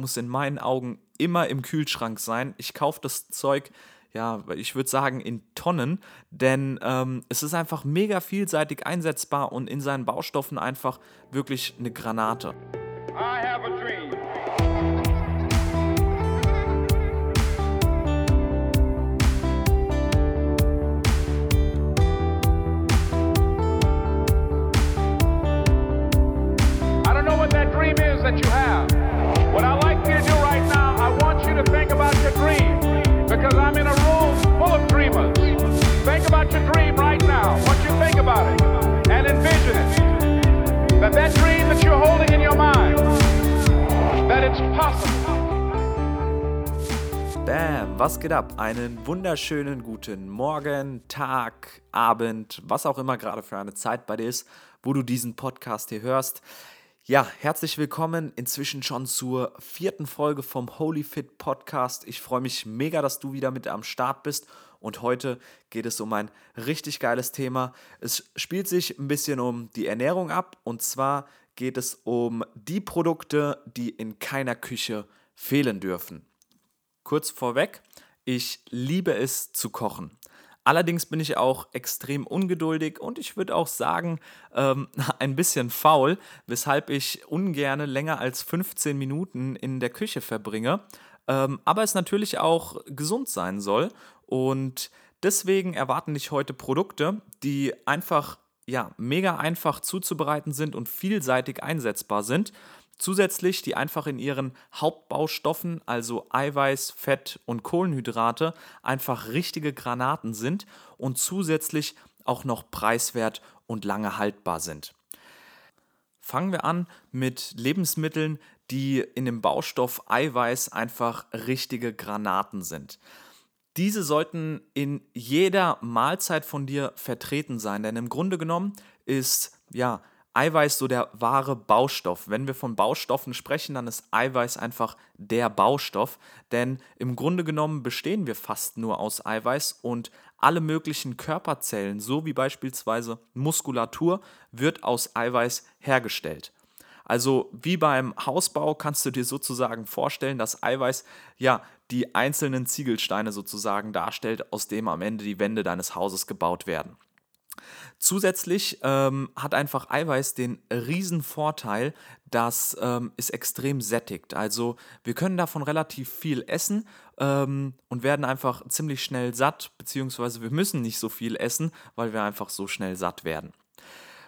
muss in meinen Augen immer im Kühlschrank sein. Ich kaufe das Zeug, ja, ich würde sagen in Tonnen, denn ähm, es ist einfach mega vielseitig einsetzbar und in seinen Baustoffen einfach wirklich eine Granate. I have a dream. that you have. About your dream because I'm in a room full of dreamers. Think about your dream right now. Want you think about it and envision it. That that dream that you're holding in your mind, that it's possible. Bam, was geht ab? Einen wunderschönen guten Morgen, Tag, Abend, was auch immer gerade für eine Zeit bei dir ist, wo du diesen Podcast hier hörst. Ja, herzlich willkommen inzwischen schon zur vierten Folge vom Holy Fit Podcast. Ich freue mich mega, dass du wieder mit am Start bist und heute geht es um ein richtig geiles Thema. Es spielt sich ein bisschen um die Ernährung ab und zwar geht es um die Produkte, die in keiner Küche fehlen dürfen. Kurz vorweg, ich liebe es zu kochen. Allerdings bin ich auch extrem ungeduldig und ich würde auch sagen, ähm, ein bisschen faul, weshalb ich ungern länger als 15 Minuten in der Küche verbringe. Ähm, aber es natürlich auch gesund sein soll. Und deswegen erwarten dich heute Produkte, die einfach ja, mega einfach zuzubereiten sind und vielseitig einsetzbar sind Zusätzlich die einfach in ihren Hauptbaustoffen, also Eiweiß, Fett und Kohlenhydrate, einfach richtige Granaten sind und zusätzlich auch noch preiswert und lange haltbar sind. Fangen wir an mit Lebensmitteln, die in dem Baustoff Eiweiß einfach richtige Granaten sind. Diese sollten in jeder Mahlzeit von dir vertreten sein, denn im Grunde genommen ist ja Eiweiß so der wahre Baustoff. Wenn wir von Baustoffen sprechen, dann ist Eiweiß einfach der Baustoff, denn im Grunde genommen bestehen wir fast nur aus Eiweiß und alle möglichen Körperzellen, so wie beispielsweise Muskulatur, wird aus Eiweiß hergestellt. Also wie beim Hausbau kannst du dir sozusagen vorstellen, dass Eiweiß ja die einzelnen Ziegelsteine sozusagen darstellt, aus dem am Ende die Wände deines Hauses gebaut werden. Zusätzlich ähm, hat einfach Eiweiß den riesen Vorteil, dass ähm, es extrem sättigt. Also wir können davon relativ viel essen ähm, und werden einfach ziemlich schnell satt, beziehungsweise wir müssen nicht so viel essen, weil wir einfach so schnell satt werden.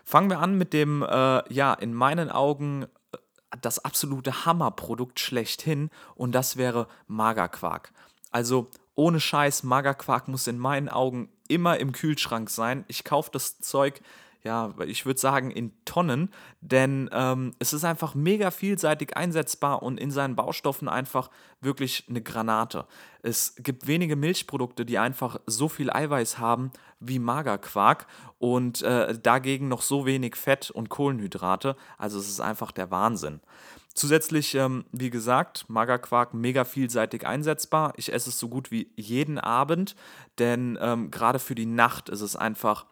Fangen wir an mit dem, äh, ja, in meinen Augen äh, das absolute Hammerprodukt schlechthin und das wäre Magerquark. Also ohne Scheiß, Magerquark muss in meinen Augen immer im Kühlschrank sein. Ich kaufe das Zeug, ja, ich würde sagen in Tonnen, denn ähm, es ist einfach mega vielseitig einsetzbar und in seinen Baustoffen einfach wirklich eine Granate. Es gibt wenige Milchprodukte, die einfach so viel Eiweiß haben wie Magerquark und äh, dagegen noch so wenig Fett und Kohlenhydrate. Also es ist einfach der Wahnsinn. Zusätzlich, ähm, wie gesagt, Magerquark mega vielseitig einsetzbar. Ich esse es so gut wie jeden Abend, denn ähm, gerade für die Nacht ist es einfach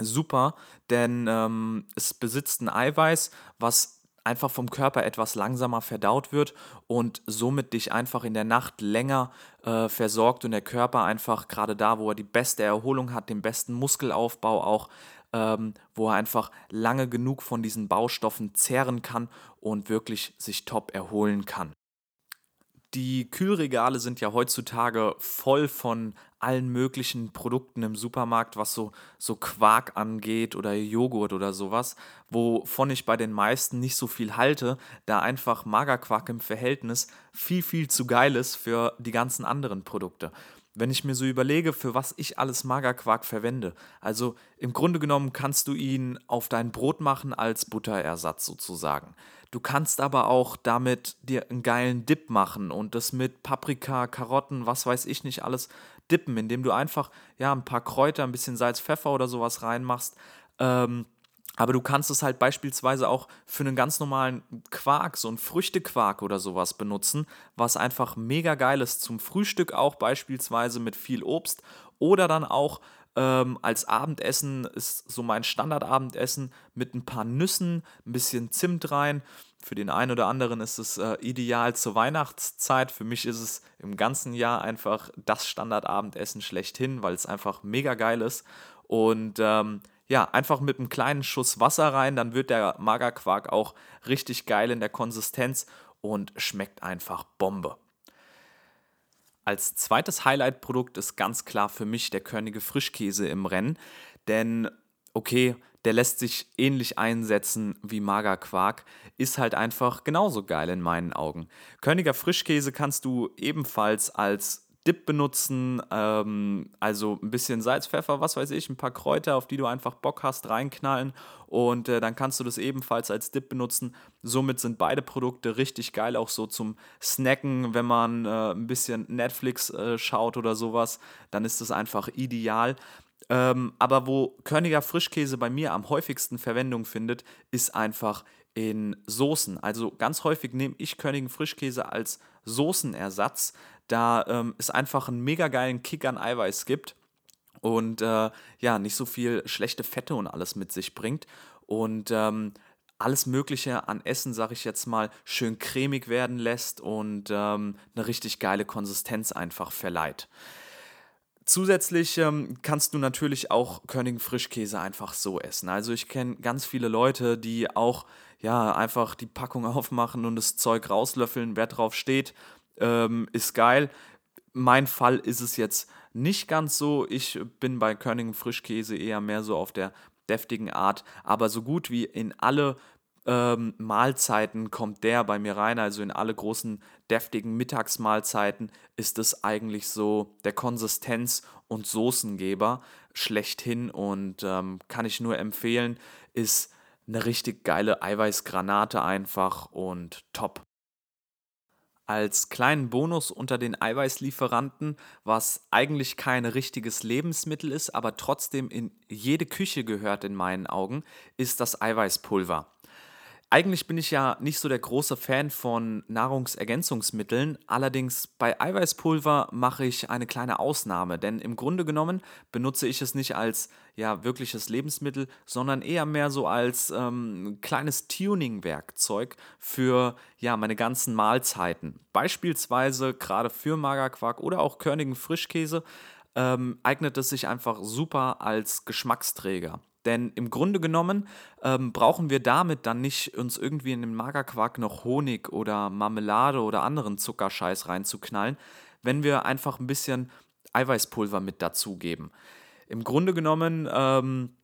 super, denn ähm, es besitzt ein Eiweiß, was einfach vom Körper etwas langsamer verdaut wird und somit dich einfach in der Nacht länger äh, versorgt und der Körper einfach gerade da, wo er die beste Erholung hat, den besten Muskelaufbau auch ähm, wo er einfach lange genug von diesen Baustoffen zehren kann und wirklich sich top erholen kann. Die Kühlregale sind ja heutzutage voll von allen möglichen Produkten im Supermarkt, was so, so Quark angeht oder Joghurt oder sowas, wovon ich bei den meisten nicht so viel halte, da einfach Magerquark im Verhältnis viel, viel zu geil ist für die ganzen anderen Produkte wenn ich mir so überlege, für was ich alles Magerquark verwende. Also im Grunde genommen kannst du ihn auf dein Brot machen als Butterersatz sozusagen. Du kannst aber auch damit dir einen geilen Dip machen und das mit Paprika, Karotten, was weiß ich nicht alles dippen, indem du einfach ja ein paar Kräuter, ein bisschen Salz, Pfeffer oder sowas reinmachst. Ähm, aber du kannst es halt beispielsweise auch für einen ganz normalen Quark, so einen Früchtequark oder sowas benutzen, was einfach mega geil ist zum Frühstück auch beispielsweise mit viel Obst oder dann auch ähm, als Abendessen ist so mein Standardabendessen mit ein paar Nüssen, ein bisschen Zimt rein Für den einen oder anderen ist es äh, ideal zur Weihnachtszeit. Für mich ist es im ganzen Jahr einfach das Standardabendessen schlechthin, weil es einfach mega geil ist. Und ähm, ja, einfach mit einem kleinen Schuss Wasser rein, dann wird der Magerquark auch richtig geil in der Konsistenz und schmeckt einfach Bombe. Als zweites Highlight-Produkt ist ganz klar für mich der Körnige Frischkäse im Rennen, denn okay, der lässt sich ähnlich einsetzen wie Magerquark, ist halt einfach genauso geil in meinen Augen. Körniger Frischkäse kannst du ebenfalls als Dip benutzen, ähm, also ein bisschen Salz, Pfeffer, was weiß ich, ein paar Kräuter, auf die du einfach Bock hast, reinknallen und äh, dann kannst du das ebenfalls als Dip benutzen. Somit sind beide Produkte richtig geil, auch so zum Snacken, wenn man äh, ein bisschen Netflix äh, schaut oder sowas, dann ist das einfach ideal. Ähm, aber wo Körniger Frischkäse bei mir am häufigsten Verwendung findet, ist einfach in Soßen. Also ganz häufig nehme ich Körnigen Frischkäse als Soßenersatz, da ähm, es einfach einen mega geilen Kick an Eiweiß gibt und äh, ja, nicht so viel schlechte Fette und alles mit sich bringt. Und ähm, alles Mögliche an Essen, sag ich jetzt mal, schön cremig werden lässt und ähm, eine richtig geile Konsistenz einfach verleiht. Zusätzlich ähm, kannst du natürlich auch Körnigen Frischkäse einfach so essen. Also ich kenne ganz viele Leute, die auch ja einfach die Packung aufmachen und das Zeug rauslöffeln. Wer drauf steht, ähm, ist geil. Mein Fall ist es jetzt nicht ganz so. Ich bin bei Körnigen Frischkäse eher mehr so auf der deftigen Art, aber so gut wie in alle ähm, Mahlzeiten kommt der bei mir rein, also in alle großen deftigen Mittagsmahlzeiten ist es eigentlich so der Konsistenz- und Soßengeber schlechthin und ähm, kann ich nur empfehlen, ist eine richtig geile Eiweißgranate einfach und top. Als kleinen Bonus unter den Eiweißlieferanten, was eigentlich kein richtiges Lebensmittel ist, aber trotzdem in jede Küche gehört in meinen Augen, ist das Eiweißpulver. Eigentlich bin ich ja nicht so der große Fan von Nahrungsergänzungsmitteln, allerdings bei Eiweißpulver mache ich eine kleine Ausnahme, denn im Grunde genommen benutze ich es nicht als ja wirkliches Lebensmittel, sondern eher mehr so als ähm, kleines Tuning-Werkzeug für ja meine ganzen Mahlzeiten. Beispielsweise gerade für Magerquark oder auch körnigen Frischkäse ähm, eignet es sich einfach super als Geschmacksträger. Denn im Grunde genommen ähm, brauchen wir damit dann nicht uns irgendwie in den Magerquark noch Honig oder Marmelade oder anderen Zuckerscheiß reinzuknallen, wenn wir einfach ein bisschen Eiweißpulver mit dazugeben. Im Grunde genommen ähm,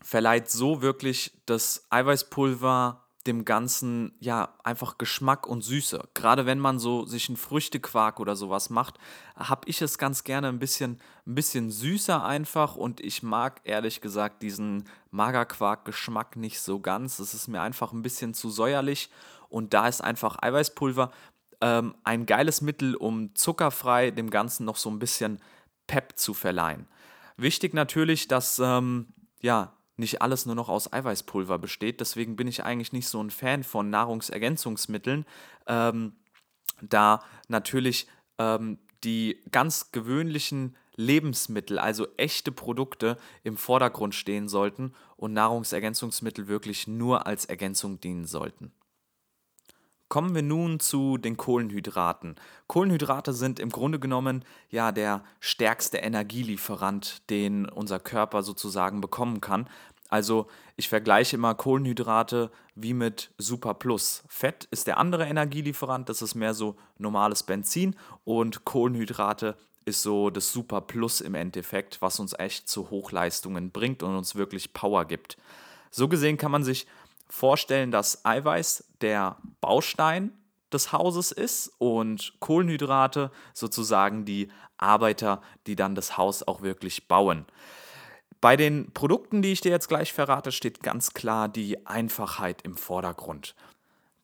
verleiht so wirklich das Eiweißpulver dem Ganzen ja einfach Geschmack und Süße. Gerade wenn man so sich einen Früchtequark oder sowas macht, habe ich es ganz gerne ein bisschen, ein bisschen süßer einfach und ich mag ehrlich gesagt diesen Magerquark-Geschmack nicht so ganz. Es ist mir einfach ein bisschen zu säuerlich und da ist einfach Eiweißpulver ähm, ein geiles Mittel, um zuckerfrei dem Ganzen noch so ein bisschen Pep zu verleihen. Wichtig natürlich, dass ähm, ja, nicht alles nur noch aus Eiweißpulver besteht. Deswegen bin ich eigentlich nicht so ein Fan von Nahrungsergänzungsmitteln, ähm, da natürlich ähm, die ganz gewöhnlichen Lebensmittel, also echte Produkte, im Vordergrund stehen sollten und Nahrungsergänzungsmittel wirklich nur als Ergänzung dienen sollten. Kommen wir nun zu den Kohlenhydraten. Kohlenhydrate sind im Grunde genommen ja der stärkste Energielieferant, den unser Körper sozusagen bekommen kann. Also ich vergleiche immer Kohlenhydrate wie mit Super Plus. Fett ist der andere Energielieferant, das ist mehr so normales Benzin und Kohlenhydrate ist so das Super Plus im Endeffekt, was uns echt zu Hochleistungen bringt und uns wirklich Power gibt. So gesehen kann man sich vorstellen, dass Eiweiß der Baustein des Hauses ist und Kohlenhydrate sozusagen die Arbeiter, die dann das Haus auch wirklich bauen. Bei den Produkten, die ich dir jetzt gleich verrate, steht ganz klar die Einfachheit im Vordergrund.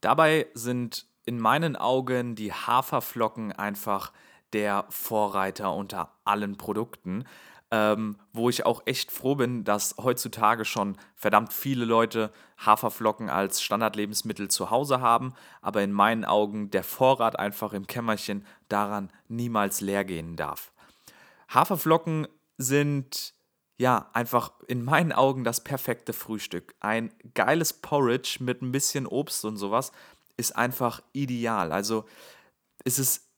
Dabei sind in meinen Augen die Haferflocken einfach der Vorreiter unter allen Produkten ähm, wo ich auch echt froh bin, dass heutzutage schon verdammt viele Leute Haferflocken als Standardlebensmittel zu Hause haben, aber in meinen Augen der Vorrat einfach im Kämmerchen daran niemals leer gehen darf. Haferflocken sind ja, einfach in meinen Augen das perfekte Frühstück. Ein geiles Porridge mit ein bisschen Obst und sowas ist einfach ideal. Also es ist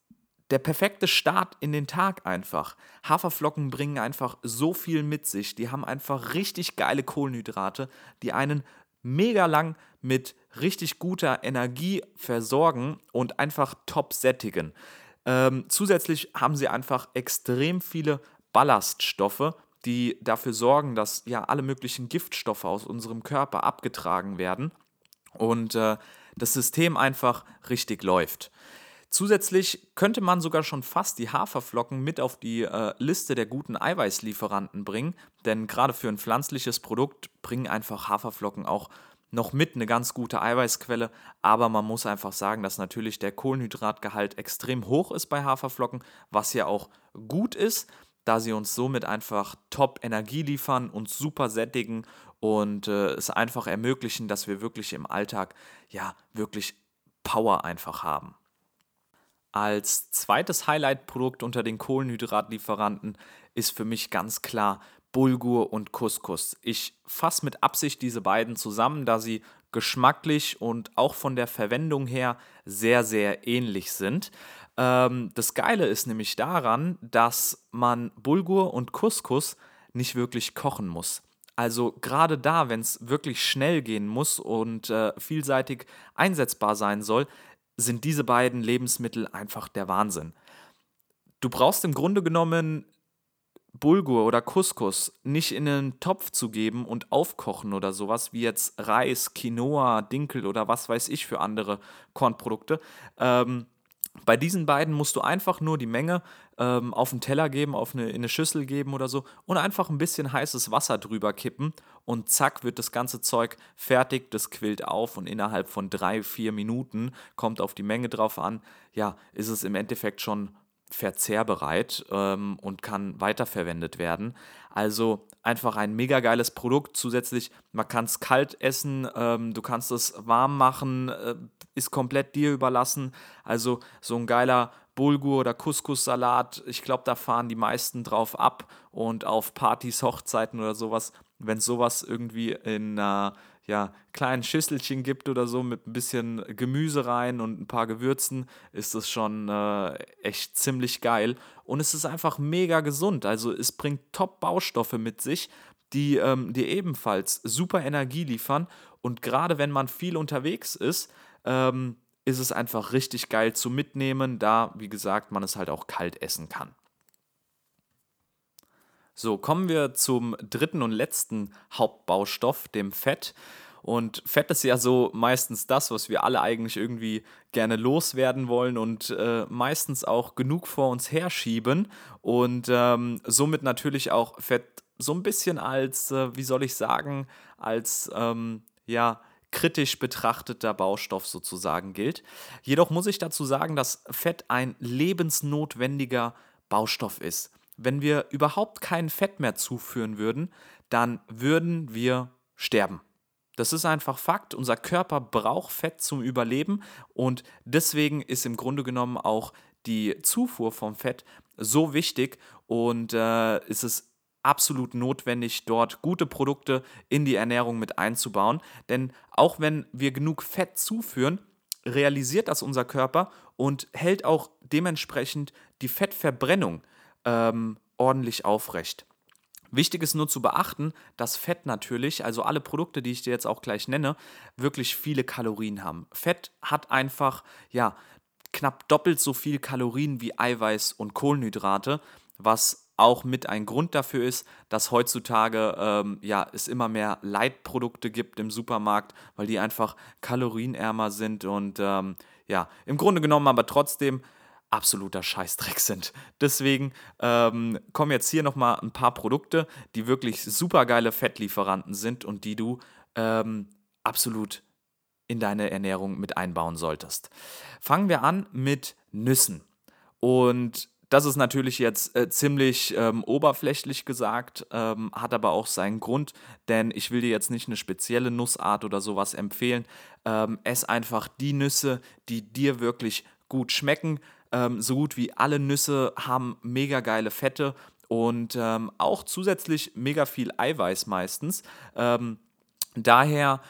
der perfekte Start in den Tag einfach. Haferflocken bringen einfach so viel mit sich. Die haben einfach richtig geile Kohlenhydrate, die einen mega lang mit richtig guter Energie versorgen und einfach top sättigen. Ähm, zusätzlich haben sie einfach extrem viele Ballaststoffe, die dafür sorgen, dass ja alle möglichen Giftstoffe aus unserem Körper abgetragen werden und äh, das System einfach richtig läuft. Zusätzlich könnte man sogar schon fast die Haferflocken mit auf die äh, Liste der guten Eiweißlieferanten bringen, denn gerade für ein pflanzliches Produkt bringen einfach Haferflocken auch noch mit eine ganz gute Eiweißquelle, aber man muss einfach sagen, dass natürlich der Kohlenhydratgehalt extrem hoch ist bei Haferflocken, was ja auch gut ist, da sie uns somit einfach top Energie liefern, uns super sättigen und äh, es einfach ermöglichen, dass wir wirklich im Alltag ja wirklich Power einfach haben. Als zweites Highlight-Produkt unter den Kohlenhydratlieferanten ist für mich ganz klar Bulgur und Couscous. Ich fasse mit Absicht diese beiden zusammen, da sie geschmacklich und auch von der Verwendung her sehr, sehr ähnlich sind. Ähm, das Geile ist nämlich daran, dass man Bulgur und Couscous nicht wirklich kochen muss. Also gerade da, wenn es wirklich schnell gehen muss und äh, vielseitig einsetzbar sein soll, sind diese beiden Lebensmittel einfach der Wahnsinn. Du brauchst im Grunde genommen Bulgur oder Couscous nicht in einen Topf zu geben und aufkochen oder sowas, wie jetzt Reis, Quinoa, Dinkel oder was weiß ich für andere Kornprodukte. Ähm, bei diesen beiden musst du einfach nur die Menge ähm, auf einen Teller geben, auf eine, in eine Schüssel geben oder so und einfach ein bisschen heißes Wasser drüber kippen und zack wird das ganze Zeug fertig, das quillt auf und innerhalb von drei, vier Minuten, kommt auf die Menge drauf an, ja, ist es im Endeffekt schon verzehrbereit ähm, und kann weiterverwendet werden. Also einfach ein mega geiles Produkt. Zusätzlich, man kann es kalt essen, ähm, du kannst es warm machen, äh, ist komplett dir überlassen. Also so ein geiler Bulgur oder Couscous-Salat, ich glaube, da fahren die meisten drauf ab und auf Partys, Hochzeiten oder sowas, wenn sowas irgendwie in einer äh, ja, kleinen Schüsselchen gibt oder so mit ein bisschen Gemüse rein und ein paar Gewürzen, ist das schon äh, echt ziemlich geil. Und es ist einfach mega gesund. Also es bringt Top-Baustoffe mit sich, die ähm, dir ebenfalls super Energie liefern. Und gerade wenn man viel unterwegs ist, ähm, ist es einfach richtig geil zu mitnehmen, da, wie gesagt, man es halt auch kalt essen kann. So, kommen wir zum dritten und letzten Hauptbaustoff, dem Fett. Und Fett ist ja so meistens das, was wir alle eigentlich irgendwie gerne loswerden wollen und äh, meistens auch genug vor uns herschieben und ähm, somit natürlich auch Fett so ein bisschen als, äh, wie soll ich sagen, als, ähm, ja, kritisch betrachteter Baustoff sozusagen gilt. Jedoch muss ich dazu sagen, dass Fett ein lebensnotwendiger Baustoff ist. Wenn wir überhaupt kein Fett mehr zuführen würden, dann würden wir sterben. Das ist einfach Fakt. Unser Körper braucht Fett zum Überleben und deswegen ist im Grunde genommen auch die Zufuhr vom Fett so wichtig und äh, ist es absolut notwendig, dort gute Produkte in die Ernährung mit einzubauen. Denn auch wenn wir genug Fett zuführen, realisiert das unser Körper und hält auch dementsprechend die Fettverbrennung ähm, ordentlich aufrecht. Wichtig ist nur zu beachten, dass Fett natürlich, also alle Produkte, die ich dir jetzt auch gleich nenne, wirklich viele Kalorien haben. Fett hat einfach, ja, knapp doppelt so viel Kalorien wie Eiweiß und Kohlenhydrate, was auch mit ein Grund dafür ist, dass heutzutage ähm, ja, es immer mehr Leitprodukte gibt im Supermarkt, weil die einfach kalorienärmer sind und ähm, ja, im Grunde genommen aber trotzdem absoluter Scheißdreck sind. Deswegen ähm, kommen jetzt hier nochmal ein paar Produkte, die wirklich super geile Fettlieferanten sind und die du ähm, absolut in deine Ernährung mit einbauen solltest. Fangen wir an mit Nüssen. Und das ist natürlich jetzt äh, ziemlich ähm, oberflächlich gesagt, ähm, hat aber auch seinen Grund, denn ich will dir jetzt nicht eine spezielle Nussart oder sowas empfehlen. Ähm, ess einfach die Nüsse, die dir wirklich gut schmecken. Ähm, so gut wie alle Nüsse haben mega geile Fette und ähm, auch zusätzlich mega viel Eiweiß meistens. Ähm, daher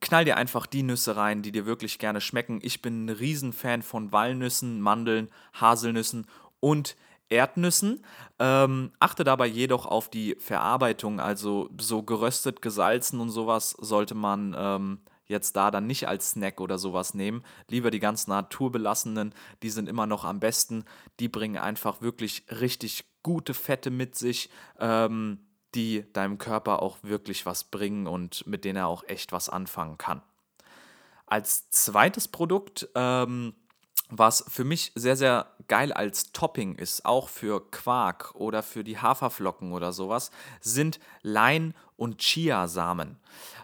knall dir einfach die Nüsse rein, die dir wirklich gerne schmecken. Ich bin ein Riesenfan von Walnüssen, Mandeln, Haselnüssen und Erdnüssen. Ähm, achte dabei jedoch auf die Verarbeitung, also so geröstet, gesalzen und sowas sollte man ähm, jetzt da dann nicht als Snack oder sowas nehmen. Lieber die ganz naturbelassenen, die sind immer noch am besten. Die bringen einfach wirklich richtig gute Fette mit sich, ähm, die deinem Körper auch wirklich was bringen und mit denen er auch echt was anfangen kann. Als zweites Produkt, ähm, was für mich sehr, sehr geil als Topping ist, auch für Quark oder für die Haferflocken oder sowas, sind Lein- und Chiasamen.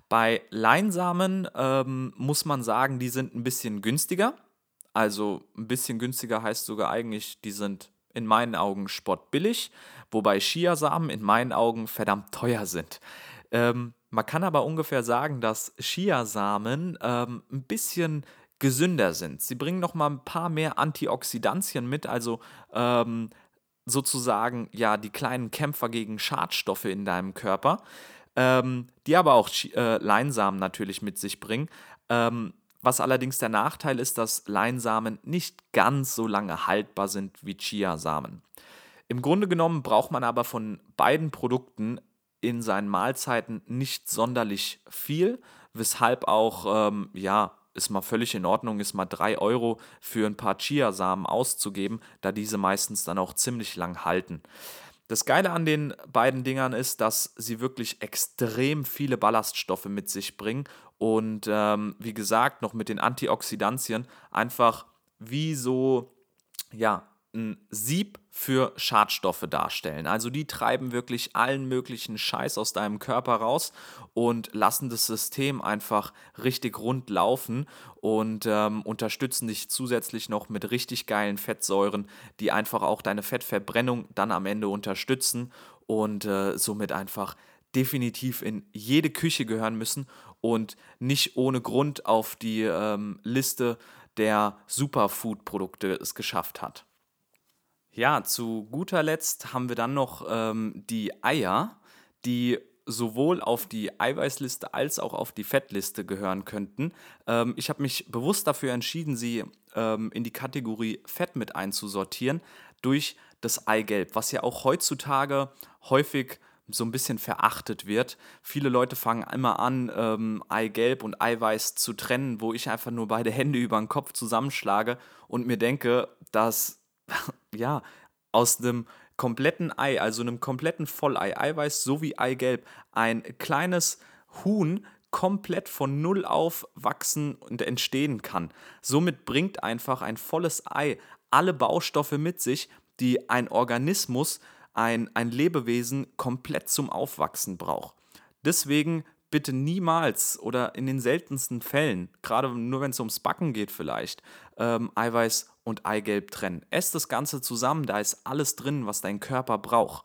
Bei Leinsamen ähm, muss man sagen, die sind ein bisschen günstiger. Also ein bisschen günstiger heißt sogar eigentlich, die sind in meinen Augen spottbillig, wobei Chiasamen in meinen Augen verdammt teuer sind. Ähm, man kann aber ungefähr sagen, dass Chiasamen ähm, ein bisschen gesünder sind. Sie bringen noch mal ein paar mehr Antioxidantien mit, also ähm, sozusagen ja die kleinen Kämpfer gegen Schadstoffe in deinem Körper ähm, die aber auch äh, Leinsamen natürlich mit sich bringen. Ähm, was allerdings der Nachteil ist, dass Leinsamen nicht ganz so lange haltbar sind wie Chiasamen. Im Grunde genommen braucht man aber von beiden Produkten in seinen Mahlzeiten nicht sonderlich viel, weshalb auch, ähm, ja, es mal völlig in Ordnung ist, mal 3 Euro für ein paar Chiasamen auszugeben, da diese meistens dann auch ziemlich lang halten. Das Geile an den beiden Dingern ist, dass sie wirklich extrem viele Ballaststoffe mit sich bringen und ähm, wie gesagt, noch mit den Antioxidantien einfach wie so, ja, ein Sieb für Schadstoffe darstellen. Also die treiben wirklich allen möglichen Scheiß aus deinem Körper raus und lassen das System einfach richtig rund laufen und ähm, unterstützen dich zusätzlich noch mit richtig geilen Fettsäuren, die einfach auch deine Fettverbrennung dann am Ende unterstützen und äh, somit einfach definitiv in jede Küche gehören müssen und nicht ohne Grund auf die ähm, Liste der Superfood-Produkte es geschafft hat. Ja, zu guter Letzt haben wir dann noch ähm, die Eier, die sowohl auf die Eiweißliste als auch auf die Fettliste gehören könnten. Ähm, ich habe mich bewusst dafür entschieden, sie ähm, in die Kategorie Fett mit einzusortieren durch das Eigelb, was ja auch heutzutage häufig so ein bisschen verachtet wird. Viele Leute fangen immer an, ähm, Eigelb und Eiweiß zu trennen, wo ich einfach nur beide Hände über den Kopf zusammenschlage und mir denke, dass ja, aus einem kompletten Ei, also einem kompletten Vollei, Eiweiß sowie Eigelb, ein kleines Huhn komplett von Null auf wachsen und entstehen kann. Somit bringt einfach ein volles Ei alle Baustoffe mit sich, die ein Organismus, ein, ein Lebewesen komplett zum Aufwachsen braucht. Deswegen bitte niemals oder in den seltensten Fällen, gerade nur wenn es ums Backen geht vielleicht, ähm, Eiweiß und Eigelb trennen. Ess das Ganze zusammen, da ist alles drin, was dein Körper braucht.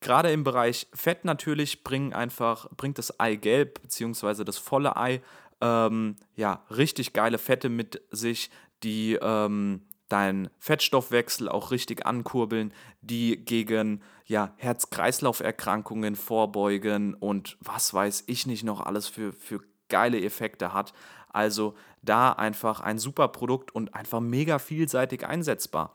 Gerade im Bereich Fett natürlich bringt einfach, bringt das Eigelb bzw. das volle Ei ähm, ja, richtig geile Fette mit sich, die ähm, deinen Fettstoffwechsel auch richtig ankurbeln, die gegen ja, Herz-Kreislauf-Erkrankungen vorbeugen und was weiß ich nicht noch alles für, für geile Effekte hat. Also da einfach ein super Produkt und einfach mega vielseitig einsetzbar.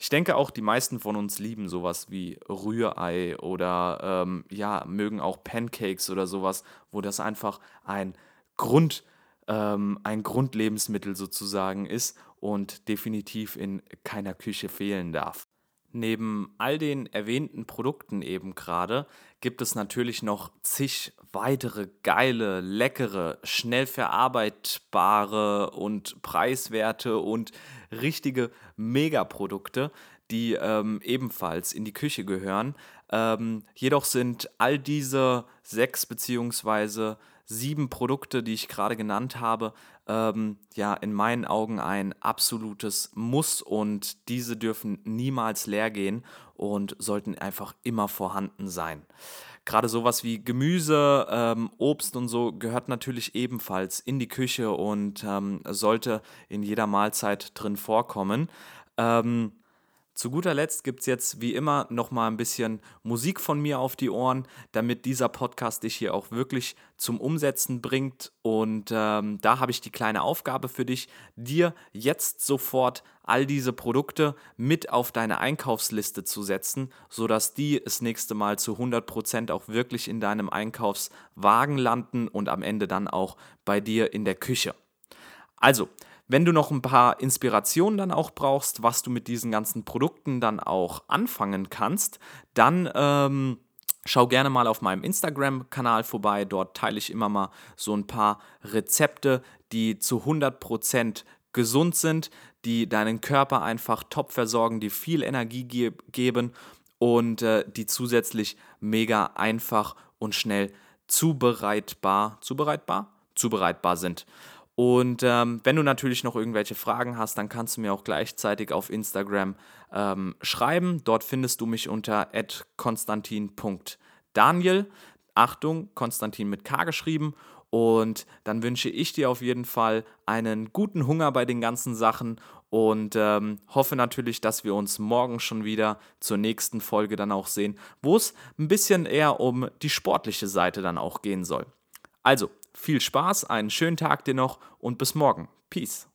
Ich denke auch, die meisten von uns lieben sowas wie Rührei oder ähm, ja, mögen auch Pancakes oder sowas, wo das einfach ein Grund, ähm, ein Grundlebensmittel sozusagen ist und definitiv in keiner Küche fehlen darf. Neben all den erwähnten Produkten eben gerade gibt es natürlich noch zig weitere geile, leckere, schnell verarbeitbare und preiswerte und richtige Megaprodukte, die ähm, ebenfalls in die Küche gehören. Ähm, jedoch sind all diese sechs beziehungsweise sieben Produkte, die ich gerade genannt habe, ähm, ja in meinen Augen ein absolutes Muss und diese dürfen niemals leer gehen und sollten einfach immer vorhanden sein. Gerade sowas wie Gemüse, ähm, Obst und so gehört natürlich ebenfalls in die Küche und ähm, sollte in jeder Mahlzeit drin vorkommen. Ähm, Zu guter Letzt gibt es jetzt wie immer nochmal ein bisschen Musik von mir auf die Ohren, damit dieser Podcast dich hier auch wirklich zum Umsetzen bringt. Und ähm, da habe ich die kleine Aufgabe für dich, dir jetzt sofort all diese Produkte mit auf deine Einkaufsliste zu setzen, sodass die das nächste Mal zu 100% auch wirklich in deinem Einkaufswagen landen und am Ende dann auch bei dir in der Küche. Also, wenn du noch ein paar Inspirationen dann auch brauchst, was du mit diesen ganzen Produkten dann auch anfangen kannst, dann ähm, schau gerne mal auf meinem Instagram-Kanal vorbei. Dort teile ich immer mal so ein paar Rezepte, die zu 100% gesund sind, die deinen Körper einfach top versorgen, die viel Energie ge geben und äh, die zusätzlich mega einfach und schnell zubereitbar, zubereitbar, zubereitbar sind. Und ähm, wenn du natürlich noch irgendwelche Fragen hast, dann kannst du mir auch gleichzeitig auf Instagram ähm, schreiben. Dort findest du mich unter konstantin.daniel. Achtung, Konstantin mit K geschrieben. Und dann wünsche ich dir auf jeden Fall einen guten Hunger bei den ganzen Sachen und ähm, hoffe natürlich, dass wir uns morgen schon wieder zur nächsten Folge dann auch sehen, wo es ein bisschen eher um die sportliche Seite dann auch gehen soll. Also, viel Spaß, einen schönen Tag dir noch und bis morgen. Peace.